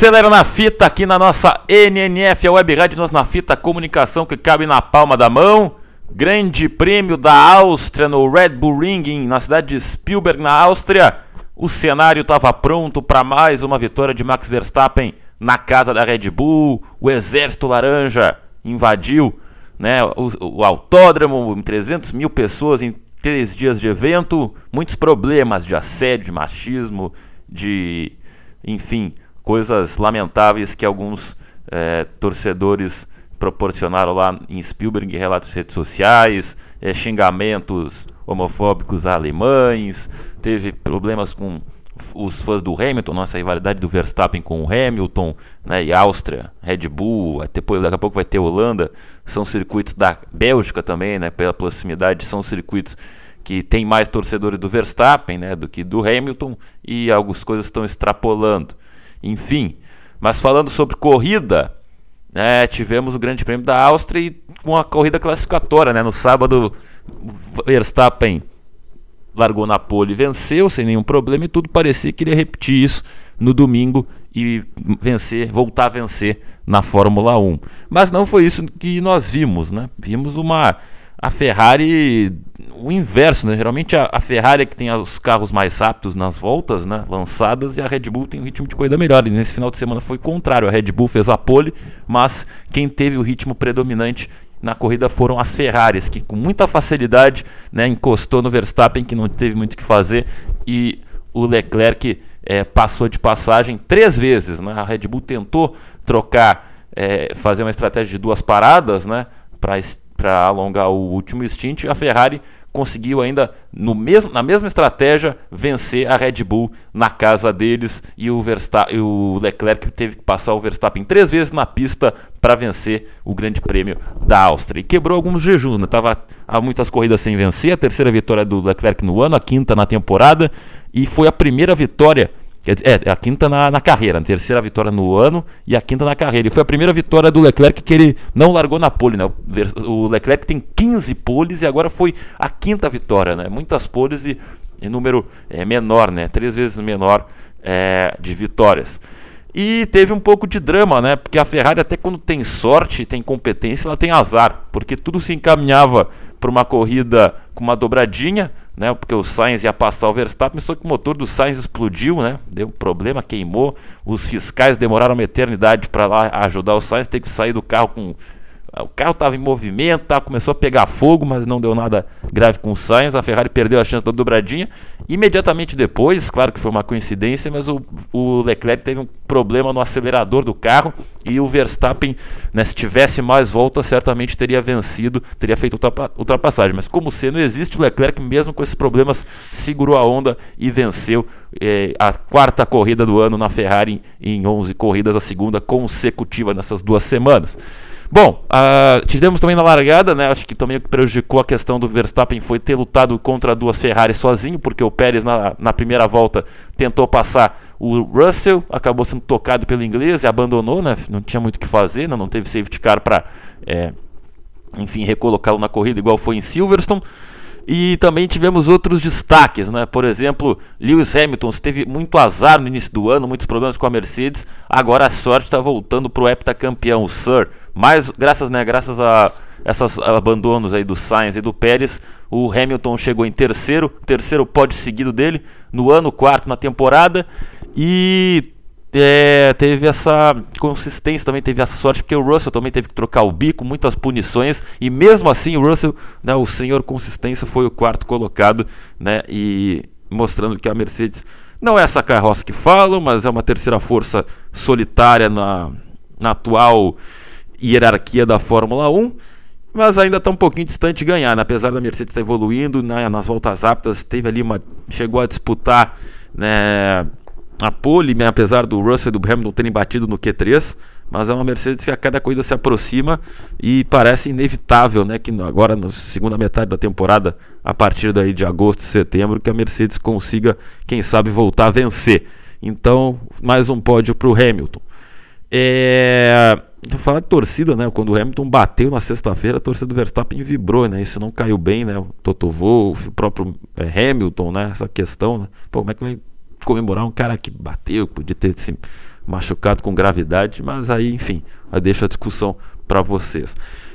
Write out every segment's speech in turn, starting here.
Acelera na fita aqui na nossa NNF, a Web Rádio Nós na Fita, comunicação que cabe na palma da mão. Grande prêmio da Áustria no Red Bull Ring, na cidade de Spielberg, na Áustria. O cenário estava pronto para mais uma vitória de Max Verstappen na casa da Red Bull. O Exército Laranja invadiu né, o, o autódromo, 300 mil pessoas em três dias de evento. Muitos problemas de assédio, de machismo, de. enfim, coisas lamentáveis que alguns é, torcedores proporcionaram lá em Spielberg, relatos redes sociais, é, xingamentos homofóbicos a alemães, teve problemas com os fãs do Hamilton, nossa rivalidade do Verstappen com o Hamilton, né, e Áustria, Red Bull, depois daqui a pouco vai ter Holanda, são circuitos da Bélgica também, né, pela proximidade, são circuitos que tem mais torcedores do Verstappen, né, do que do Hamilton, e algumas coisas estão extrapolando. Enfim, mas falando sobre corrida, né, tivemos o Grande Prêmio da Áustria e uma corrida classificatória. Né, no sábado, Verstappen largou na pole e venceu sem nenhum problema e tudo parecia que iria repetir isso no domingo e vencer, voltar a vencer na Fórmula 1. Mas não foi isso que nós vimos, né? Vimos uma a Ferrari o inverso, né? Geralmente a, a, Ferrari é que tem os carros mais rápidos nas voltas, né? Lançadas e a Red Bull tem um ritmo de corrida melhor. E nesse final de semana foi o contrário. A Red Bull fez a pole, mas quem teve o ritmo predominante na corrida foram as Ferraris, que com muita facilidade né, encostou no Verstappen, que não teve muito o que fazer, e o Leclerc é, passou de passagem três vezes. Né? A Red Bull tentou trocar, é, fazer uma estratégia de duas paradas né, para alongar o último stint, a Ferrari conseguiu ainda no mesmo, na mesma estratégia vencer a Red Bull na casa deles. E o, Verstappen, o Leclerc teve que passar o Verstappen três vezes na pista para vencer o Grande Prêmio da Áustria. E quebrou alguns jejuns, né? Tava há muitas corridas sem vencer, a terceira vitória do Leclerc no ano, a quinta na temporada. E foi a primeira vitória é, é, a quinta na, na, carreira, a terceira vitória no ano e a quinta na carreira. E foi a primeira vitória do Leclerc que ele não largou na pole. Né? O Leclerc tem 15 poles e agora foi a quinta vitória. Né? Muitas poles e, e número é, menor, né? três vezes menor é, de vitórias. E teve um pouco de drama, né? Porque a Ferrari, até quando tem sorte, tem competência, ela tem azar. Porque tudo se encaminhava para uma corrida com uma dobradinha, né? Porque o Sainz ia passar o Verstappen, só que o motor do Sainz explodiu, né? Deu um problema, queimou. Os fiscais demoraram uma eternidade para lá ajudar o Sainz, teve que sair do carro com o carro estava em movimento, começou a pegar fogo, mas não deu nada grave com o Sainz. A Ferrari perdeu a chance da dobradinha. Imediatamente depois, claro que foi uma coincidência, mas o, o Leclerc teve um problema no acelerador do carro e o Verstappen, né, se tivesse mais voltas, certamente teria vencido, teria feito ultrapassagem. Mas como se não existe, o Leclerc, mesmo com esses problemas, segurou a onda e venceu eh, a quarta corrida do ano na Ferrari em 11 corridas, a segunda consecutiva nessas duas semanas. Bom, uh, tivemos também na largada, né? Acho que também o que prejudicou a questão do Verstappen foi ter lutado contra duas Ferrari sozinho, porque o Pérez na, na primeira volta tentou passar o Russell, acabou sendo tocado pelo inglês e abandonou, né? Não tinha muito o que fazer, né? não teve safety car para, é, enfim, recolocá-lo na corrida, igual foi em Silverstone. E também tivemos outros destaques, né? Por exemplo, Lewis Hamilton teve muito azar no início do ano, muitos problemas com a Mercedes. Agora a sorte está voltando para o heptacampeão, o Sir. Mas graças, né, graças a esses abandonos aí do Sainz e do Pérez, o Hamilton chegou em terceiro, terceiro pódio seguido dele no ano, quarto na temporada. E é, teve essa consistência, também teve essa sorte, porque o Russell também teve que trocar o bico, muitas punições, e mesmo assim o Russell, né, o senhor consistência, foi o quarto colocado, né, e mostrando que a Mercedes não é essa carroça que falam, mas é uma terceira força solitária na, na atual hierarquia da Fórmula 1, mas ainda está um pouquinho distante de ganhar, né? apesar da Mercedes estar tá evoluindo né, nas voltas rápidas, teve ali uma chegou a disputar né, a pole, né, apesar do Russell e do Hamilton terem batido no Q3, mas é uma Mercedes que a cada corrida se aproxima e parece inevitável, né, que agora na segunda metade da temporada, a partir daí de agosto setembro, que a Mercedes consiga, quem sabe, voltar a vencer. Então, mais um pódio para o Hamilton. É... Falar de torcida, né? Quando o Hamilton bateu na sexta-feira, a torcida do Verstappen vibrou, né? Isso não caiu bem, né? O Toto Wolff, o próprio é, Hamilton, né? Essa questão, né? Pô, como é que vai comemorar um cara que bateu, podia ter se machucado com gravidade, mas aí, enfim, eu deixo a discussão para vocês.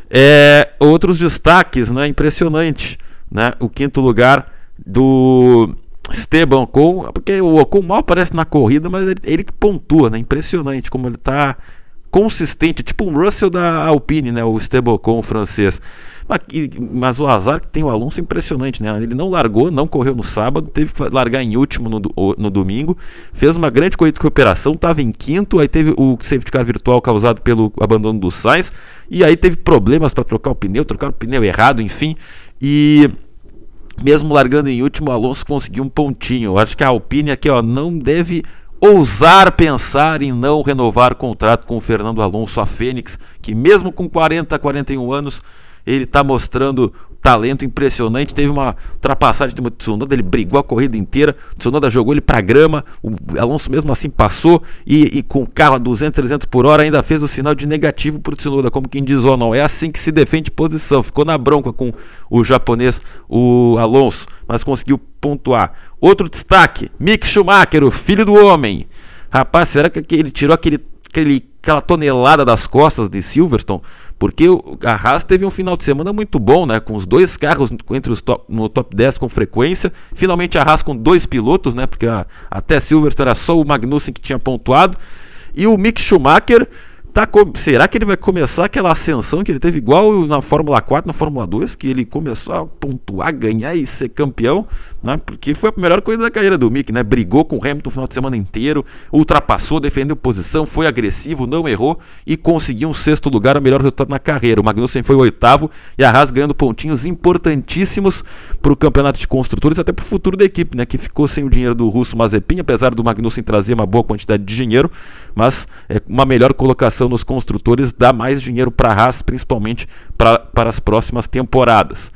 É, outros destaques, né? Impressionante, né? O quinto lugar do Esteban Ocon, porque o Ocon mal aparece na corrida, mas ele, ele pontua, né? Impressionante como ele está consistente, tipo um Russell da Alpine, né? O Esteban Ocon, o francês. Mas, mas, o azar que tem o Alonso é impressionante, né? Ele não largou, não correu no sábado, teve que largar em último no, no domingo, fez uma grande corrida de recuperação, estava em quinto, aí teve o safety car virtual causado pelo abandono do Sainz, e aí teve problemas para trocar o pneu, trocar o pneu errado, enfim, e mesmo largando em último, Alonso conseguiu um pontinho. Eu acho que a Alpine aqui ó, não deve ousar pensar em não renovar o contrato com o Fernando Alonso, a Fênix, que mesmo com 40, 41 anos, ele está mostrando talento impressionante. Teve uma ultrapassagem do Tsunoda, ele brigou a corrida inteira. Tsunoda jogou ele para grama. O Alonso mesmo assim passou e, e, com o carro a 200, 300 por hora ainda fez o sinal de negativo para o Tsunoda, como quem diz: oh, não, é assim que se defende posição. Ficou na bronca com o japonês, o Alonso, mas conseguiu pontuar. Outro destaque: Mick Schumacher, o filho do homem. Rapaz, será que ele tirou aquele, aquele, aquela tonelada das costas de Silverstone? Porque a Haas teve um final de semana muito bom, né? Com os dois carros entre os top, no top 10 com frequência. Finalmente a Haas com dois pilotos, né? Porque a, até Silverstone era só o Magnussen que tinha pontuado. E o Mick Schumacher Tá, será que ele vai começar aquela ascensão que ele teve igual na Fórmula 4, na Fórmula 2, que ele começou a pontuar, ganhar e ser campeão, né? Porque foi a melhor coisa da carreira do Mick, né? Brigou com o Hamilton o final de semana inteiro, ultrapassou, defendeu posição, foi agressivo, não errou e conseguiu um sexto lugar, o melhor resultado na carreira. O Magnussen foi o oitavo e a Haas ganhando pontinhos importantíssimos para o campeonato de construtores, até para o futuro da equipe, né? Que ficou sem o dinheiro do russo Mazepin, apesar do Magnussen trazer uma boa quantidade de dinheiro, mas é uma melhor colocação nos construtores dá mais dinheiro para a Haas, principalmente para as próximas temporadas.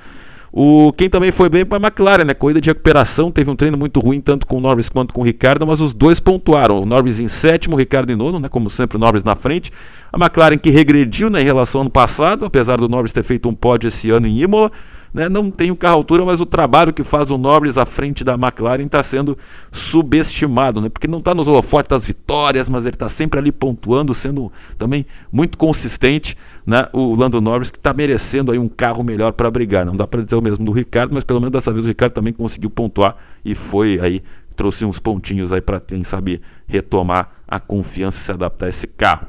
O, quem também foi bem foi a McLaren, né? Corrida de recuperação, teve um treino muito ruim, tanto com o Norris quanto com o Ricardo, mas os dois pontuaram. O Norris em sétimo, o Ricardo em nono, né? Como sempre, o Norris na frente. A McLaren que regrediu né, em relação ao ano passado, apesar do Norris ter feito um pódio esse ano em Imola. Né? Não tem o carro altura, mas o trabalho que faz o Norris à frente da McLaren está sendo subestimado, né? porque não está nos holofotes das vitórias, mas ele está sempre ali pontuando, sendo também muito consistente. Né? O Lando Norris que está merecendo aí um carro melhor para brigar. Não dá para dizer o mesmo do Ricardo, mas pelo menos dessa vez o Ricardo também conseguiu pontuar e foi aí trouxe uns pontinhos aí para quem sabe retomar a confiança e se adaptar a esse carro.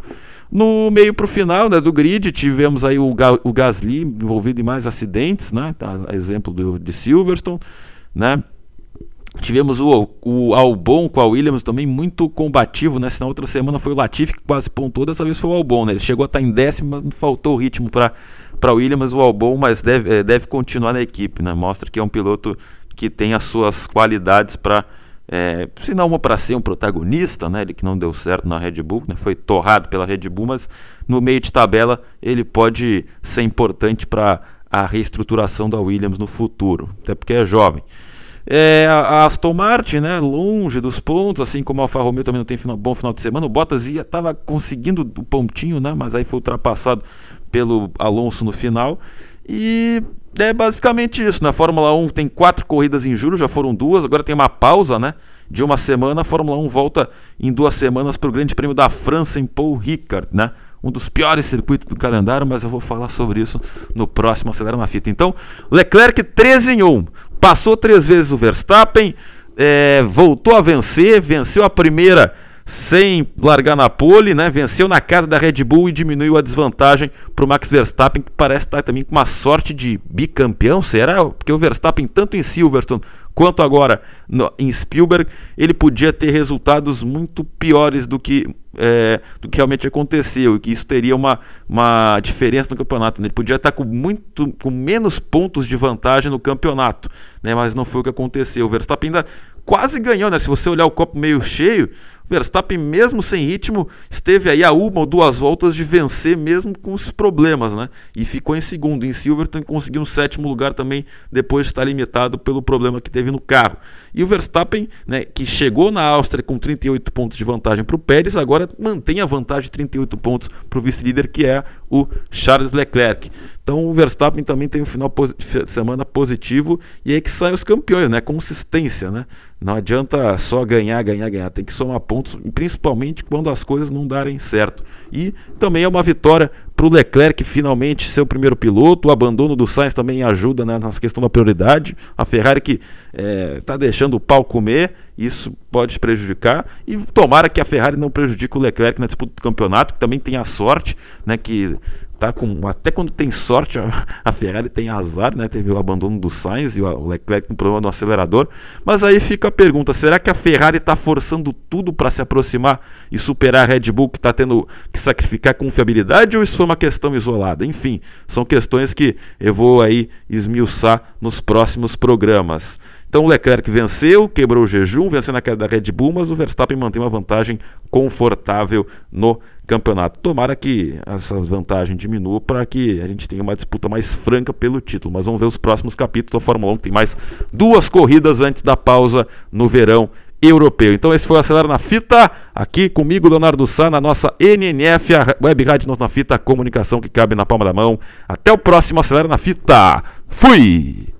No meio para o final né, do grid, tivemos aí o, Ga o Gasly envolvido em mais acidentes, né? Tá, exemplo do, de Silverstone, né? Tivemos o, o Albon com a Williams também muito combativo, né? Na outra semana foi o Latifi que quase pontuou, dessa vez foi o Albon, né? Ele chegou a estar em décimo, mas não faltou ritmo para para Williams, o Albon, mas deve, é, deve continuar na equipe, né? Mostra que é um piloto que tem as suas qualidades para é, se não para ser um protagonista, né, ele que não deu certo na Red Bull, né, foi torrado pela Red Bull, mas no meio de tabela ele pode ser importante para a reestruturação da Williams no futuro, até porque é jovem. É, a Aston Martin, né, longe dos pontos, assim como a Alfa Romeo também não tem final, bom final de semana. O Bottas ia estava conseguindo o pontinho, né, mas aí foi ultrapassado pelo Alonso no final. E é basicamente isso. Na Fórmula 1 tem quatro corridas em julho, já foram duas, agora tem uma pausa né, de uma semana. A Fórmula 1 volta em duas semanas para o Grande Prêmio da França em Paul Ricard, né? Um dos piores circuitos do calendário, mas eu vou falar sobre isso no próximo Acelera na Fita. Então, Leclerc 13 em 1. Passou três vezes o Verstappen, é, voltou a vencer, venceu a primeira sem largar na pole, né? Venceu na casa da Red Bull e diminuiu a desvantagem para o Max Verstappen, que parece estar também com uma sorte de bicampeão, será? Porque o Verstappen, tanto em Silverstone quanto agora no, em Spielberg, ele podia ter resultados muito piores do que, é, do que realmente aconteceu, e que isso teria uma, uma diferença no campeonato. Né? Ele podia estar com, muito, com menos pontos de vantagem no campeonato, né? mas não foi o que aconteceu. O Verstappen ainda quase ganhou, né? se você olhar o copo meio cheio, Verstappen, mesmo sem ritmo, esteve aí a uma ou duas voltas de vencer, mesmo com os problemas, né? E ficou em segundo. Em Silverstone conseguiu um sétimo lugar também, depois de estar limitado pelo problema que teve no carro. E o Verstappen, né, que chegou na Áustria com 38 pontos de vantagem para o Pérez, agora mantém a vantagem de 38 pontos para o vice-líder, que é o Charles Leclerc. Então o Verstappen também tem um final de semana positivo e é aí que saem os campeões, né? Consistência, né? Não adianta só ganhar, ganhar, ganhar. Tem que somar pontos, principalmente quando as coisas não darem certo. E também é uma vitória para o Leclerc finalmente ser o primeiro piloto. O abandono do Sainz também ajuda né, questão da prioridade. A Ferrari que está é, deixando o pau comer, isso pode prejudicar. E tomara que a Ferrari não prejudique o Leclerc na disputa do campeonato, que também tem a sorte, né, que tá com até quando tem sorte a, a, Ferrari tem azar, né? Teve o abandono do Sainz e o Leclerc com problema no acelerador. Mas aí fica a pergunta: será que a Ferrari está forçando tudo para se aproximar e superar a Red Bull que está tendo que sacrificar confiabilidade ou isso foi uma questão isolada? Enfim, são questões que eu vou aí esmiuçar nos próximos programas. Então o Leclerc venceu, quebrou o jejum, vencendo a queda da Red Bull, mas o Verstappen mantém uma vantagem confortável no campeonato. Tomara que essa vantagem diminua para que a gente tenha uma disputa mais franca pelo título. Mas vamos ver os próximos capítulos da Fórmula 1, que tem mais duas corridas antes da pausa no verão europeu. Então esse foi o Acelera na Fita, aqui comigo, Leonardo Sá, na nossa NNF, a Web Rádio na Fita, a comunicação que cabe na palma da mão. Até o próximo Acelera na Fita. Fui!